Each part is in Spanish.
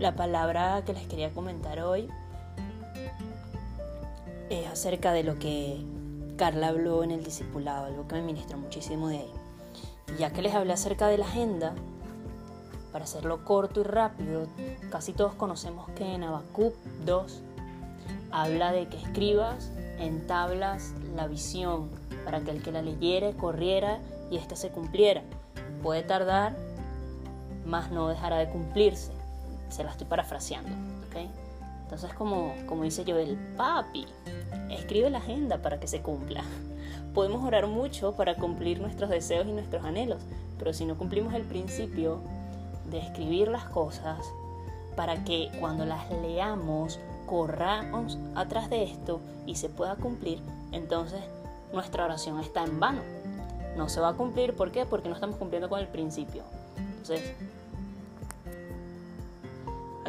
La palabra que les quería comentar hoy es acerca de lo que Carla habló en el discipulado, algo que me ministró muchísimo de ahí. ya que les hablé acerca de la agenda, para hacerlo corto y rápido, casi todos conocemos que en Habacuc 2 habla de que escribas en tablas la visión para que el que la leyere corriera y ésta se cumpliera. Puede tardar, mas no dejará de cumplirse. Se la estoy parafraseando. ¿okay? Entonces, como, como dice el papi, escribe la agenda para que se cumpla. Podemos orar mucho para cumplir nuestros deseos y nuestros anhelos, pero si no cumplimos el principio de escribir las cosas, para que cuando las leamos corramos atrás de esto y se pueda cumplir, entonces nuestra oración está en vano. No se va a cumplir, ¿por qué? Porque no estamos cumpliendo con el principio. Entonces,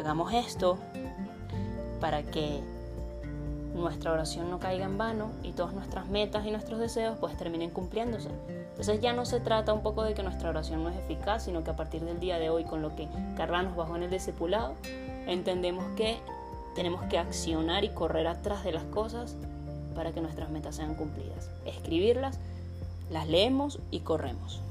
hagamos esto para que nuestra oración no caiga en vano y todas nuestras metas y nuestros deseos pues terminen cumpliéndose. Entonces ya no se trata un poco de que nuestra oración no es eficaz, sino que a partir del día de hoy con lo que Carla nos bajó en el discipulado, entendemos que tenemos que accionar y correr atrás de las cosas para que nuestras metas sean cumplidas. Escribirlas, las leemos y corremos.